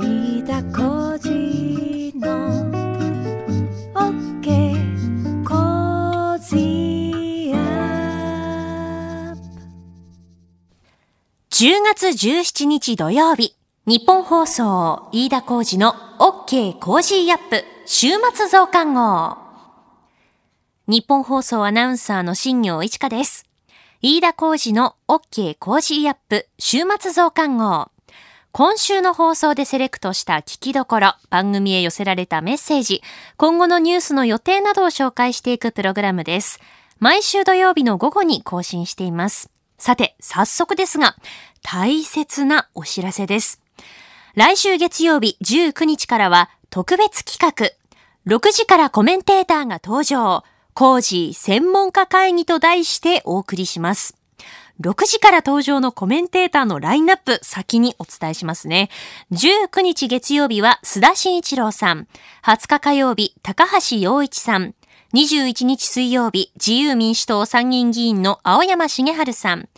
飯田浩司の OK! Cozy up! 10月17日土曜日、ニッポン放送飯田浩司の OK! Cozy up! 週末増刊号。ニッポン放送アナウンサーの新行市佳です。飯田浩司の OK! Cozy up! 週末増刊号。今週の放送でセレクトした聞きどころ、番組へ寄せられたメッセージ、今後のニュースの予定などを紹介していくプログラムです。毎週土曜日の午後に更新しています。さて、早速ですが、大切なお知らせです。来週月曜日19日からは特別企画、6時からコメンテーターが登場、工事専門家会議と題してお送りします。6時から登場のコメンテーターのラインナップ先にお伝えしますね。19日月曜日は須田慎一郎さん。20日火曜日、高橋洋一さん。21日水曜日、自由民主党参議院議員の青山茂春さん。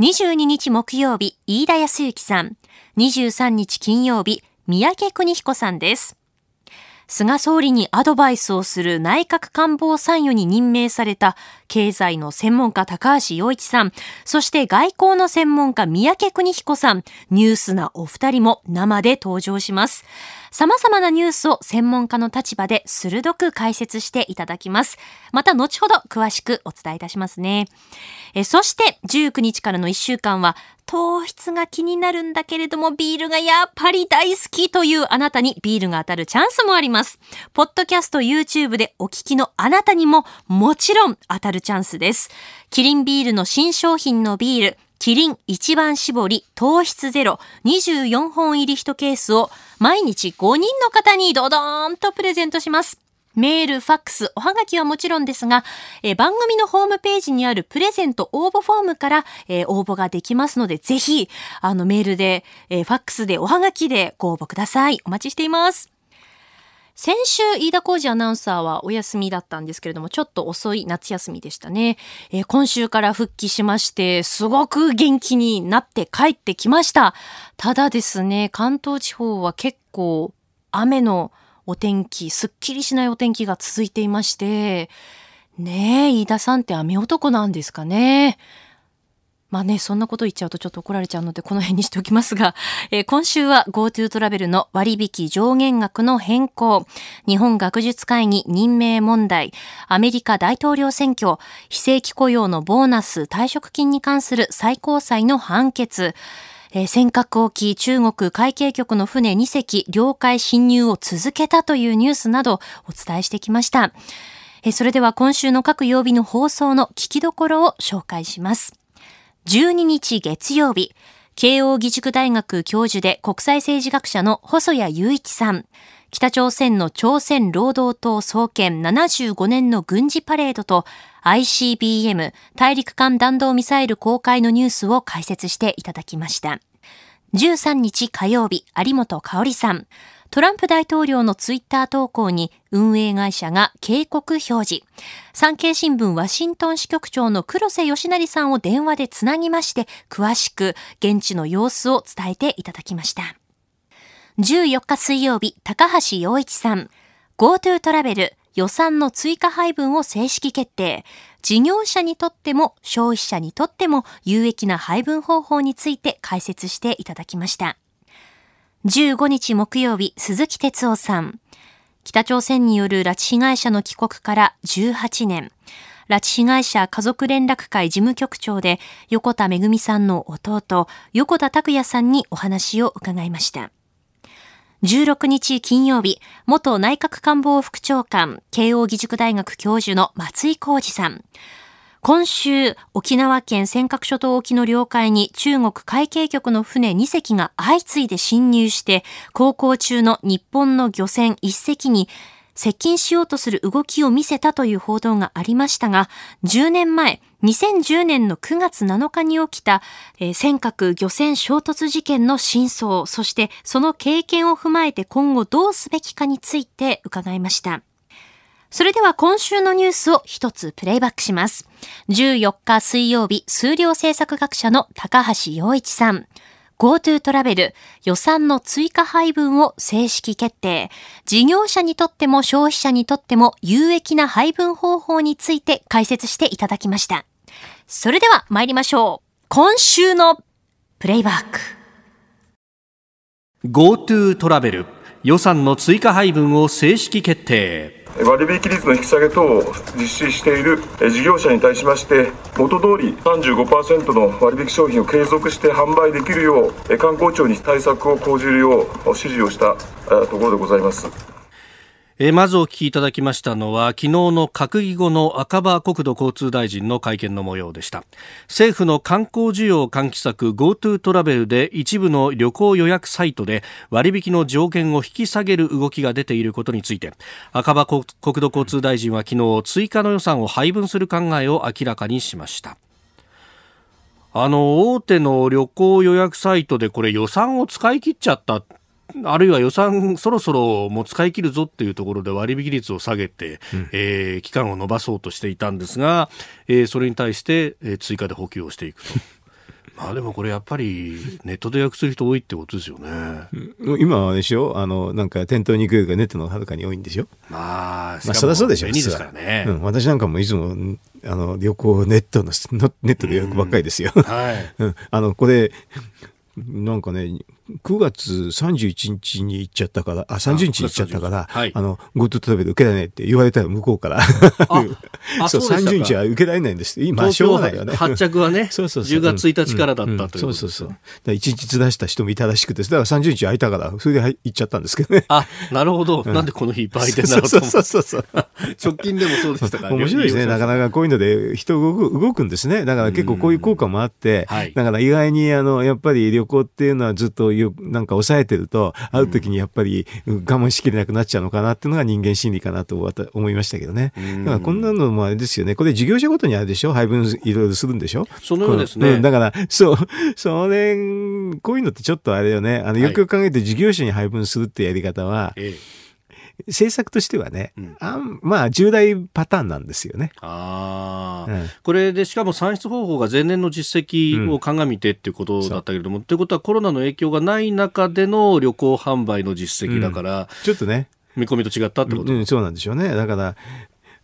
22日木曜日、飯田康之さん。23日金曜日、三宅邦彦さんです。菅総理にアドバイスをする内閣官房参与に任命された経済の専門家高橋洋一さん、そして外交の専門家三宅邦彦さん、ニュースなお二人も生で登場します。様々なニュースを専門家の立場で鋭く解説していただきます。また後ほど詳しくお伝えいたしますね。えそして19日からの1週間は糖質が気になるんだけれどもビールがやっぱり大好きというあなたにビールが当たるチャンスもあります。ポッドキャスト YouTube でお聞きのあなたにももちろん当たるチャンスです。キリンビールの新商品のビールキリン一番搾り糖質ゼロ24本入り1ケースを毎日5人の方にドドーンとプレゼントします。メール、ファックス、おはがきはもちろんですが、え番組のホームページにあるプレゼント応募フォームから、え応募ができますので、ぜひ、あの、メールで、えファックスで、おはがきでご応募ください。お待ちしています。先週、飯田浩二アナウンサーはお休みだったんですけれども、ちょっと遅い夏休みでしたね。えー今週から復帰しまして、すごく元気になって帰ってきました。ただですね、関東地方は結構雨のお天気、すっきりしないお天気が続いていまして、ねえ、飯田さんって雨男なんですかね。まあね、そんなこと言っちゃうとちょっと怒られちゃうので、この辺にしておきますが、えー今週は GoTo トラベルの割引上限額の変更、日本学術会議任命問題、アメリカ大統領選挙、非正規雇用のボーナス、退職金に関する最高裁の判決、えー尖閣沖中国海警局の船2隻領海侵入を続けたというニュースなどお伝えしてきました。えーそれでは今週の各曜日の放送の聞きどころを紹介します。12日月曜日、慶応義塾大学教授で国際政治学者の細谷雄一さん、北朝鮮の朝鮮労働党創建75年の軍事パレードと ICBM 大陸間弾道ミサイル公開のニュースを解説していただきました。13日火曜日、有本香里さん。トランプ大統領のツイッター投稿に運営会社が警告表示。産経新聞ワシントン支局長の黒瀬義成さんを電話でつなぎまして、詳しく現地の様子を伝えていただきました。14日水曜日、高橋洋一さん。GoTo トラベル予算の追加配分を正式決定。事業者にとっても消費者にとっても有益な配分方法について解説していただきました。15日木曜日、鈴木哲夫さん。北朝鮮による拉致被害者の帰国から18年。拉致被害者家族連絡会事務局長で横田めぐみさんの弟、横田拓也さんにお話を伺いました。16日金曜日、元内閣官房副長官、慶応義塾大学教授の松井浩二さん。今週、沖縄県尖閣諸島沖の領海に中国海警局の船2隻が相次いで侵入して、航行中の日本の漁船1隻に接近しようとする動きを見せたという報道がありましたが、10年前、2010年の9月7日に起きた、えー尖閣漁船衝突事件の真相、そしてその経験を踏まえて今後どうすべきかについて伺いました。それでは今週のニュースを一つプレイバックします。14日水曜日、数量政策学者の高橋洋一さん。GoTo トラベル予算の追加配分を正式決定。事業者にとっても消費者にとっても有益な配分方法について解説していただきました。それでは参りましょう。今週のプレイバック。GoTo トラベル予算の追加配分を正式決定割引率の引き下げ等を実施している事業者に対しまして元通り35%の割引商品を継続して販売できるよう観光庁に対策を講じるよう指示をしたところでございます。えーまずお聞きいただきましたのは昨日の閣議後の赤羽国土交通大臣の会見の模様でした。政府の観光需要喚起策 GoTo トラベルで一部の旅行予約サイトで割引の上限を引き下げる動きが出ていることについて赤羽国土交通大臣は昨日追加の予算を配分する考えを明らかにしました。あの大手の旅行予約サイトでこれ予算を使い切っちゃったあるいは予算そろそろもう使い切るぞっていうところで割引率を下げて、えー期間を延ばそうとしていたんですが、えーそれに対して、えー追加で補給をしていくと。まあでもこれやっぱりネットで予約する人多いってことですよね。今はでしょ？あの、なんか店頭に行くよりかネットのはるかに多いんでしょ？まあ、まあ、そりゃそうでしょ便利ですからね。うん、私なんかもいつも、んあの、旅行ネットの、のネットで予約ばっかりですよ。はい。うん、あの、これ、なんかね、9月31日に行っちゃったから、あ、30日に行っちゃったから、あはいあの、GoTo トラベル受けられないって言われたら向こうから。あ そう、そうでしたか30日は受けられないんです。今、しょうがないよね。発着はね、そうそうそう10月1日からだったうんというそうそうそう。だから1日ずらした人もいたらしくて、だから30日空いたから、それで入行っちゃったんですけどね。あ、なるほど。なんでこの日いっぱい空いてんだろうとそうそうそうそう。直近でもそうでしたから面白いですね。なかなかこういうので人動く動くんですね。だから結構こういう効果もあって、はいだから意外にあの、やっぱり旅行っていうのはずっとよなんか抑えてると、会う時にやっぱりうん我慢しきれなくなっちゃうのかなっていうのが人間心理かなと思いましたけどね。だからこんなのもあれですよね。これ事業者ごとにあるでしょ？配分いろいろするんでしょ？そのようですね。んだから、そう、それ、こういうのってちょっとあれよね。あの、よくよく考えて事業者に配分するってやり方は、ええ政策としてはね、ん。あんまあ、従来パターンなんですよね。ああ、うん。これでしかも算出方法が前年の実績を鑑みてっていうことだったけれども、ということはコロナの影響がない中での旅行販売の実績だから、ちょっとね、見込みと違ったってこと、うん、そうなんでしょうね。だから、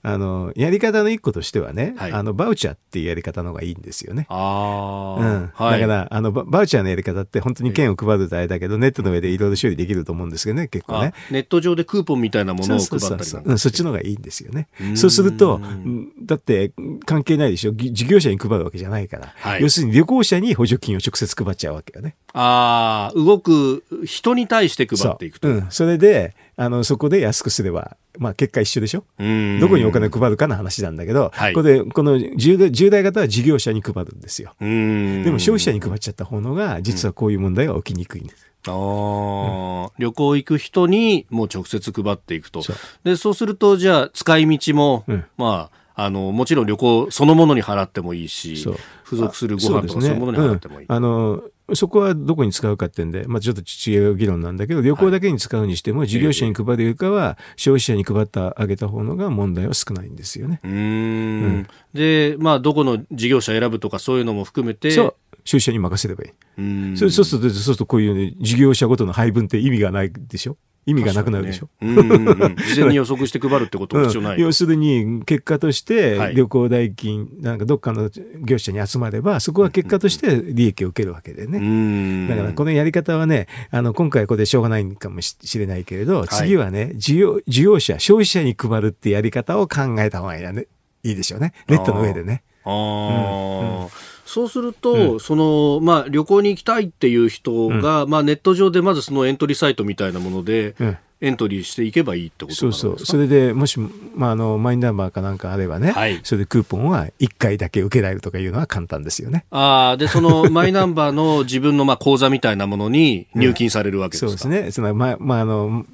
あの、やり方の一個としてはね、はいあの、バウチャーっていうやり方の方がいいんですよね。ああ、うん。はい。だから、あの、ババウチャーのやり方って本当に券を配るとあれだけど、ネットの上でいろいろ処理できると思うんですけどね、結構ねあ。ネット上でクーポンみたいなものを配ったりそうそうそううんそっちの方がいいんですよねん。そうすると、うんだって関係ないでしょ。ぎ事業者に配るわけじゃないから。はい要するに旅行者に補助金を直接配っちゃうわけよね。ああ、動く人に対して配っていくと。そううん。それで、あの、そこで安くすれば、まあ結果一緒でしょ？うんどこにお金を配るかの話なんだけど、はいこれで、この従来従来型は事業者に配るんですよ。うんでも消費者に配っちゃった方のが、実はこういう問題が起きにくいんです。あー旅行行く人にもう直接配っていくと。そうで、そうすると、じゃあ、使い道も、うんまあ、あの、もちろん旅行そのものに払ってもいいし付属するご飯とかそういうものに払ってもいい。うんあの、そこはどこに使うかってんで、まあちょっと違う議論なんだけど、旅行だけに使うにしても、事業者に配るよりかは、消費者に配ってあげた方のが問題は少ないんですよね。うーんで、まあ、どこの事業者選ぶとかそういうのも含めて、そう。消費者に任せればいい。うそうすると、そうするとこういうね、事業者ごとの配分って意味がないでしょ？意味がなくなるでしょ、ねうんうんうん事前に予測して配るってことも必要ない。うん要するに、結果としてはい、旅行代金、なんかどっかの業者に集まれば、そこは結果として利益を受けるわけでね。だからこのやり方はね、あの、今回はこれでしょうがないかもしれないけれど、次はね、事業、事業者、消費者に配るってやり方を考えた方がいいやね。いいでしょうね。ネットの上でね。あーそうすると、その、まあ、旅行に行きたいっていう人が、まあ、ネット上でまずそのエントリーサイトみたいなもので、うんエントリーしていけばいいってことそうそう。それでもし、まあ、あの、マイナンバーかなんかあればね、はいそれでクーポンは1回だけ受けられるとかいうのは簡単ですよね。ああ、で、そのマイナンバーの自分のまあ口座みたいなものに入金されるわけですか、そうですね。その、まあ、まあ、あの、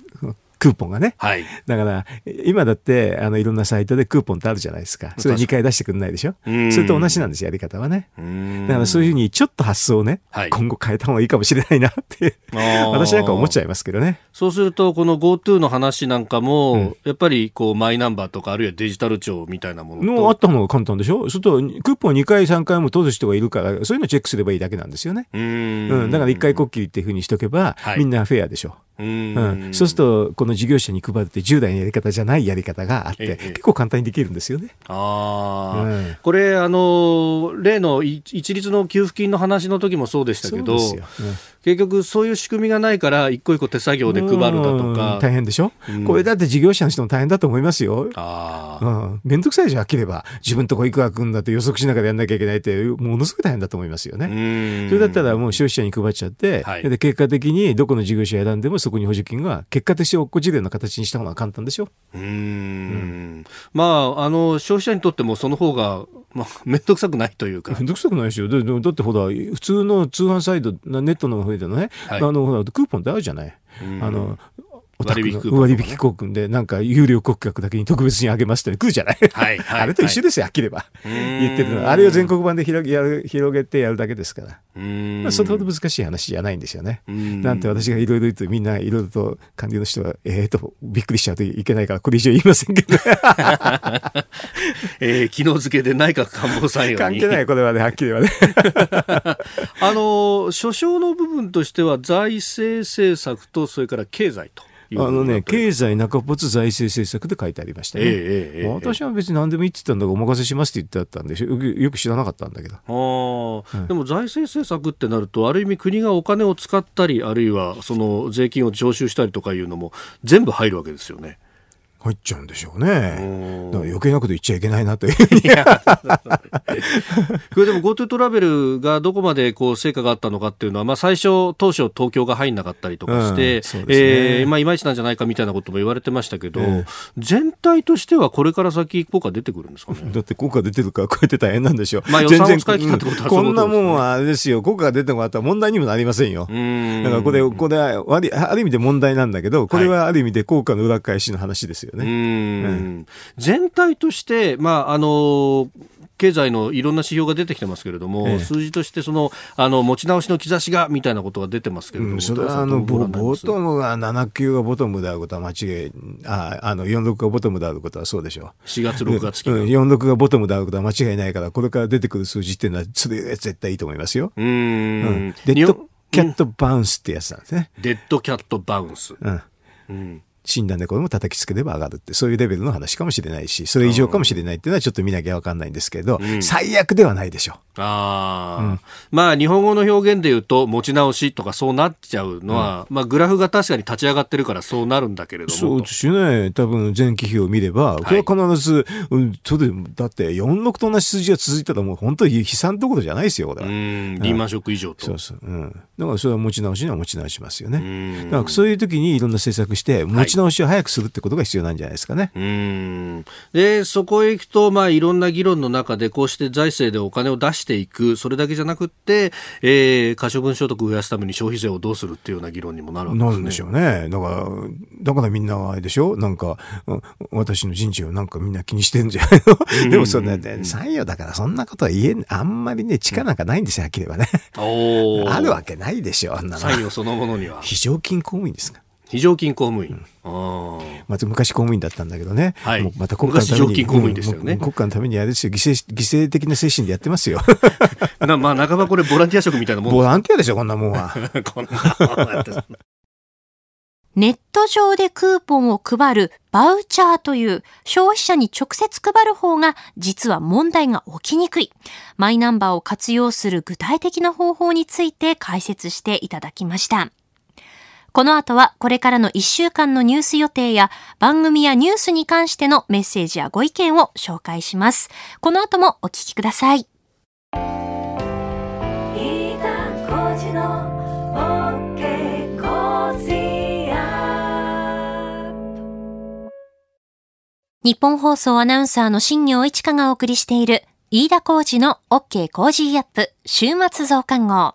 クーポンがね。はい。だから、今だって、あの、いろんなサイトでクーポンってあるじゃないですか。それ2回出してくんないでしょ？うんそれと同じなんですよ、やり方はね。うんだからそういうふうにちょっと発想をね、はい今後変えた方がいいかもしれないなって、私なんか思っちゃいますけどね。そうすると、この GoTo の話なんかも、うんやっぱりこうマイナンバーとか、あるいはデジタル庁みたいなものと。のあった方が簡単でしょ？それと、クーポン2回3回も取る人がいるから、そういうのチェックすればいいだけなんですよね。ううんん、だから一回こっきりっていうふうにしとけば、はいみんなフェアでしょ。ううんん、そうすると、この事業者に配るって従来のやり方じゃないやり方があって、ええ結構簡単にできるんですよね。ああ、うんこれ、あの、例のい一律の給付金の話の時もそうでしたけど、そうん結局そういう仕組みがないから、一個一個手作業で配るだとうんか。大変でしょ、うんこれだって事業者の人も大変だと思いますよ。ああ、うん。めんどくさいじゃん、飽きれば。自分とこいくら来るんだって予測しながらやんなきゃいけないって、ものすごい大変だと思いますよね。うんそれだったらもう消費者に配っちゃって、はいで結果的にどこの事業者選んでもそこに補助金が結果として落っこちるような形にした方が簡単でしょ？うーんまあ、あの、消費者にとってもその方が、まあ、めんどくさくないというか。めんどくさくないですよ。だってほら、普通の通販サイト、なネットの方でのね、はいあの、ほら、クーポンってあるじゃない？うんあの割引クー割引クーポンで、なんか、有料顧客だけに特別にあげますって来るじゃない。はいはい あれと一緒ですよ、飽きれば。言ってるのは。あれを全国版で広げやる広げてやるだけですから。うーんまあ、それほど難しい話じゃないんですよね。うんなんて私がいろいろ言うとみんないろいろと官僚の人は、ええと、びっくりしちゃうといけないから、これ以上言いませんけど、えー昨日付けで内閣官房参与に。関係ない、これはね、はっきりはね。あの、所掌の部分としては財政政策と、それから経済とあのね、経経済中ポツ財政政策で書いてありましたね。ええ私は別に何でもいいって言ったんだから、お任せしますって言ってあったんで、よくよく知らなかったんだけど。あーでも財政政策ってなると、ある意味国がお金を使ったり、あるいはその税金を徴収したりとかいうのも全部入るわけですよね。入っちゃうんでしょうね。だからん余計なこと言っちゃいけないなという。これでも GoTo トラベルがどこまでこう成果があったのかっていうのは、まあ、最初、当初、東京が入んなかったりとかして、うんねえーまあ、いまいちなんじゃないかみたいなことも言われてましたけど、ええ全体としてはこれから先、効果出てくるんですかね？だって効果出てるからこうやって大変なんでしょう。まあ予算を使い切ったってことはことですねこんなもんはあれですよ。効果が出てもらったら問題にもなりませんよ。うんだからこれ、これはある意味で問題なんだけど、これはある意味で効果の裏返しの話ですようね。ん全体として、まああの経済のいろんな指標が出てきてますけれども、ええ数字としてそのあの持ち直しの兆しがみたいなことが出てますけれども、うん、それはあのボボトムが7級がボトムであることは間違い、ああの46がボトムであることはそうでしょ4月、6月期う。うん、46がボトムであることは間違いないから、これから出てくる数字っていうのは、それ絶対いいと思いますよ。ううんんデッドキャット、トバウンスってやつなんですね。デッドキャットバウンス。うん。うん死んだ猫でも叩きつければ上がるって、そういうレベルの話かもしれないし、それ以上かもしれないっていうのはちょっと見なきゃわかんないんですけど、うん最悪ではないでしょああ、まあ日本語の表現で言うと持ち直しとかそうなっちゃうのは、まあグラフが確かに立ち上がってるからそうなるんだけれども。そうですよね。多分前期比を見れば、これは必ず、うん、それでだって46と同じ数字が続いたらもう本当に悲惨ってことじゃないですよ、これは。うん、リーマンショック以上と。そうそう。うん。だからそれは持ち直しには持ち直しますようね。んだからそういう時にいろんな政策して、持ち直しを早くするってことが必要なんじゃないですかね。うんで、そこへ行くと、まあ、いろんな議論の中で、こうして財政でお金を出していく、それだけじゃなくって、えー、可処分所得を増やすために消費税をどうするっていうような議論にもなるわけですね。なるんでしょうね。だから、だからみんなはあれでしょ？なんか、うん私の人事をなんかみんな気にしてんじゃないの？でもそんな、ね、参与だからそんなことは言えん、あんまりね、力なんかないんですよ、はっきり言えばね。あるわけないでしょ、あんなの。参与そのものには。非常勤公務員ですか。非常勤公務員。あーまず昔公務員だったんだけどね。はいまた国家のために。昔常勤公務員でしたよねうん国家のためにあれですよ、犠牲、犠牲的な精神でやってますよ。なまあ、半ばこれボランティア職みたいなもんボランティアでしょ、こんなもんは。こんなネット上でクーポンを配るバウチャーという消費者に直接配る方が実は問題が起きにくい。マイナンバーを活用する具体的な方法について解説していただきました。この後はこれからの1週間のニュース予定や番組やニュースに関してのメッセージやご意見を紹介します。この後もお聞きください。ニッポン放送アナウンサーの新行市佳がお送りしている飯田浩司の OK! Cozy up! 週末増刊号。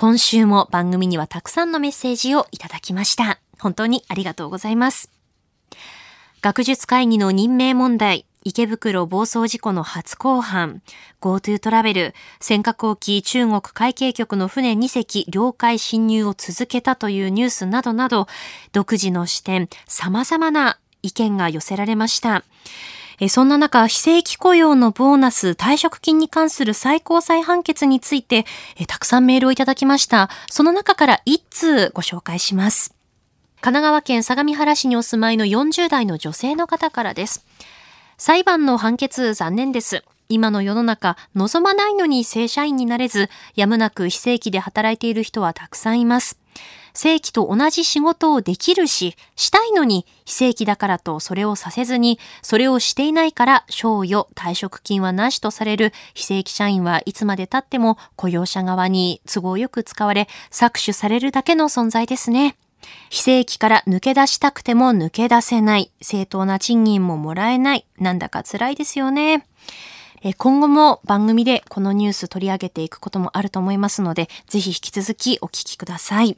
今週も番組にはたくさんのメッセージをいただきました。本当にありがとうございます。学術会議の任命問題、池袋暴走事故の初公判、GoTo トラベル、尖閣沖中国海警局の船2隻領海侵入を続けたというニュースなどなど、独自の視点、様々な意見が寄せられました。そんな中、非正規雇用のボーナス、退職金に関する最高裁判決について、たくさんメールをいただきました。その中から一通ご紹介します。神奈川県相模原市にお住まいの40代の女性の方からです。裁判の判決残念です。今の世の中、望まないのに正社員になれず、やむなく非正規で働いている人はたくさんいます。正規と同じ仕事をできるし、したいのに非正規だからとそれをさせずに、それをしていないから賞与、退職金はなしとされる非正規社員はいつまで経っても雇用者側に都合よく使われ、搾取されるだけの存在ですね。非正規から抜け出したくても抜け出せない。正当な賃金ももらえない。なんだか辛いですよね。今後も番組でこのニュース取り上げていくこともあると思いますので、ぜひ引き続きお聞きください。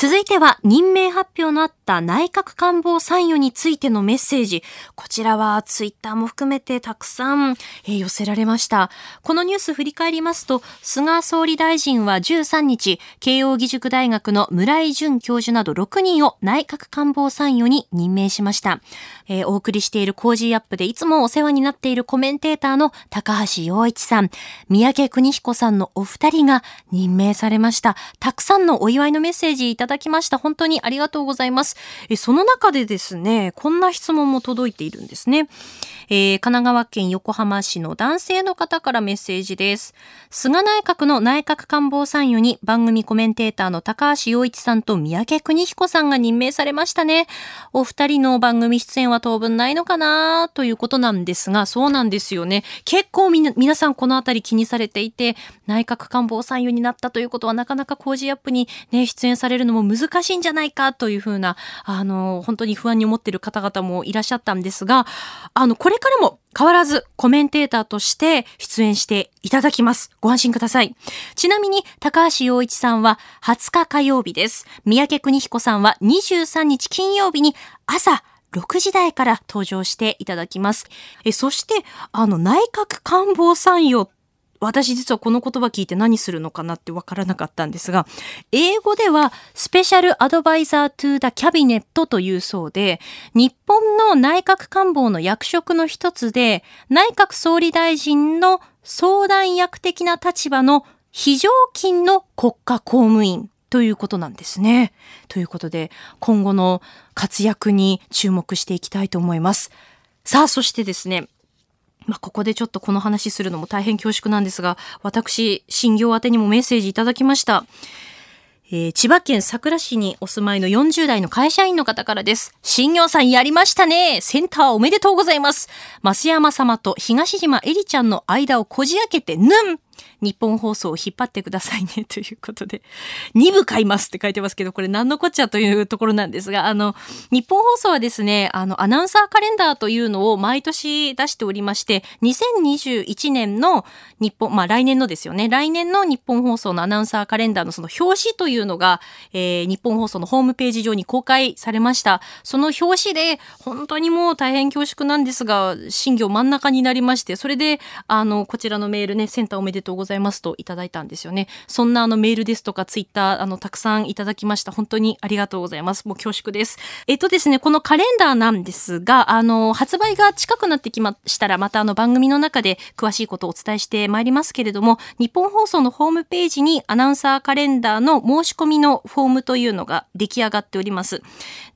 続いては、任命発表のあった内閣官房参与についてのメッセージ。こちらはツイッターも含めてたくさん、寄せられました。このニュース振り返りますと、菅総理大臣は13日、慶応義塾大学の村井純教授など6人を内閣官房参与に任命しました。えーお送りしている Cozy up! でいつもお世話になっているコメンテーターの高橋洋一さん、三宅邦彦さんのお二人が任命されました。たくさんのお祝いのメッセージいただきました。本当にありがとうございます。えその中でですね、こんな質問も届いているんですね。えー神奈川県横浜市の男性の方からメッセージです。菅内閣の内閣官房参与に番組コメンテーターの高橋洋一さんと三宅邦彦さんが任命されましたね。お二人の番組出演は当分ないのかなということなんですが、そうなんですよね。結構みな皆さんこのあたり気にされていて、内閣官房参与になったということはなかなか工事アップにね、出演されるのもも難しいんじゃないかというふうな、あの、本当に不安に思っている方々もいらっしゃったんですが、あの、これからも変わらずコメンテーターとして出演していただきます。ご安心ください。ちなみに、高橋洋一さんは20日火曜日です。三宅邦彦さんは23日金曜日に朝6時台から登場していただきます。え、そして、あの、内閣官房参与私実はこの言葉聞いて何するのかなってわからなかったんですが、英語ではスペシャルアドバイザートゥーダキャビネットというそうで、日本の内閣官房の役職の一つで、内閣総理大臣の相談役的な立場の非常勤の国家公務員ということなんですね。ということで、今後の活躍に注目していきたいと思います。さあ、そしてですね、まあ、ここでちょっとこの話するのも大変恐縮なんですが、私、新業宛にもメッセージいただきました。えー千葉県佐倉市にお住まいの40代の会社員の方からです。新業さんやりましたねセンターおめでとうございます増山様と東島えりちゃんの間をこじ開けて、ぬん日本放送を引っ張ってくださいねということで、2部買いますって書いてますけど、これ何のこっちゃというところなんですが、あの、日本放送はですね、あの、アナウンサーカレンダーというのを毎年出しておりまして、2021年の日本、まあ来年のですよね、来年の日本放送のアナウンサーカレンダーのその表紙というのが、えー日本放送のホームページ上に公開されました。その表紙で、本当にもう大変恐縮なんですが、新業真ん中になりまして、それで、あの、こちらのメールね、センターおめでとうございますといただいたんですよね。そんなあのメールですとかツイッター、あの、たくさんいただきました。本当にありがとうございます。もう恐縮です。えっとですね、このカレンダーなんですが、あの、発売が近くなってきましたら、またあの番組の中で詳しいことをお伝えしてまいりますけれども、日本放送のホームページにアナウンサーカレンダーの申し込みのフォームというのが出来上がっております。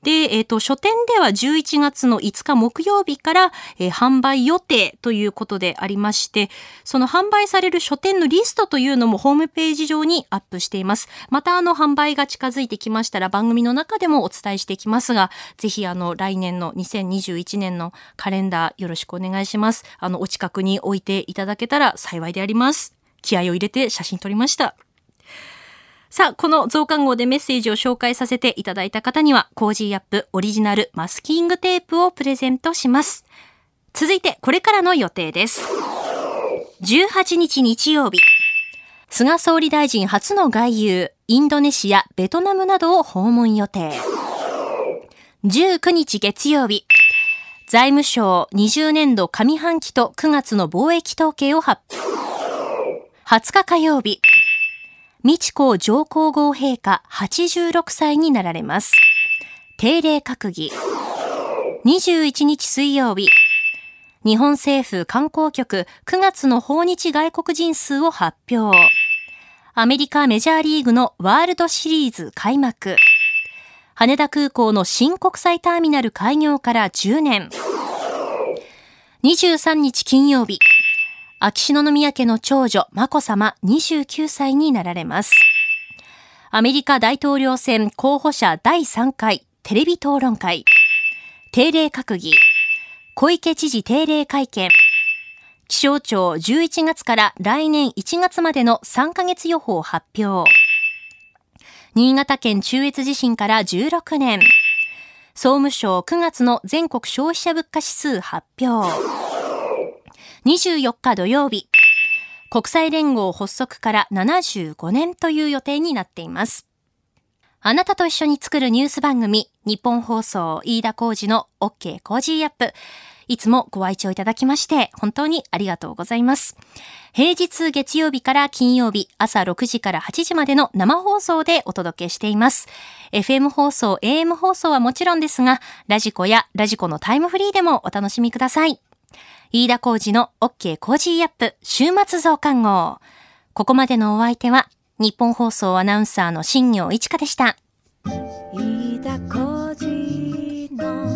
で、えっと、書店では11月の5日木曜日から、えー販売予定ということでありまして、その販売される書店のリストというのもホームページ上にアップしています。またあの販売が近づいてきましたら番組の中でもお伝えしていきますが、ぜひあの来年の2021年のカレンダーよろしくお願いします。あのお近くに置いていただけたら幸いであります。気合を入れて写真撮りました。さあ、この増刊号でメッセージを紹介させていただいた方には、 Cozy up! オリジナルマスキングテープをプレゼントします。続いて、これからの予定です。18日日曜日、菅総理大臣初の外遊、インドネシア、ベトナムなどを訪問予定。19日月曜日、財務省20年度上半期と9月の貿易統計を発表。20日火曜日、美智子上皇后陛下86歳になられます。定例閣議。21日水曜日、日本政府観光局9月の訪日外国人数を発表。アメリカメジャーリーグのワールドシリーズ開幕。羽田空港の新国際ターミナル開業から10年。23日金曜日、秋篠宮家の長女、眞子さま29歳になられます。アメリカ大統領選候補者第3回テレビ討論会。定例閣議。小池知事定例会見。気象庁11月から来年1月までの3ヶ月予報発表。新潟県中越地震から16年。総務省9月の全国消費者物価指数発表。24日土曜日。国際連合発足から75年という予定になっています。あなたと一緒に作るニュース番組、ニッポン放送飯田浩司の OK! Cozy up。いつもご愛聴いただきまして、本当にありがとうございます。平日月曜日から金曜日、朝6時から8時までの生放送でお届けしています。FM 放送、AM 放送はもちろんですが、ラジコやラジコのタイムフリーでもお楽しみください。飯田浩司の OK! Cozy up 週末増刊号。ここまでのお相手は、ニッポン放送アナウンサーの新行市佳でした。飯田浩司の